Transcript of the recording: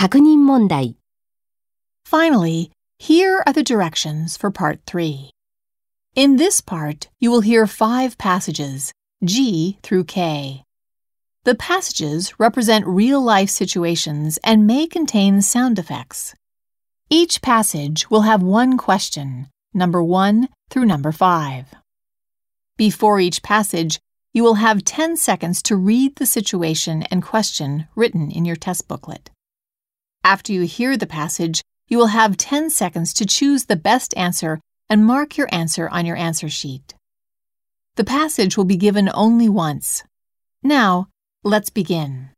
确认问题 Finally, here are the directions for part three. In this part, you will hear five passages, G through K. The passages represent real life situations and may contain sound effects. Each passage will have one question, number one through number five. Before each passage, you will have 10 seconds to read the situation and question written in your test booklet. After you hear the passage, you will have 10 seconds to choose the best answer and mark your answer on your answer sheet. The passage will be given only once. Now, let's begin.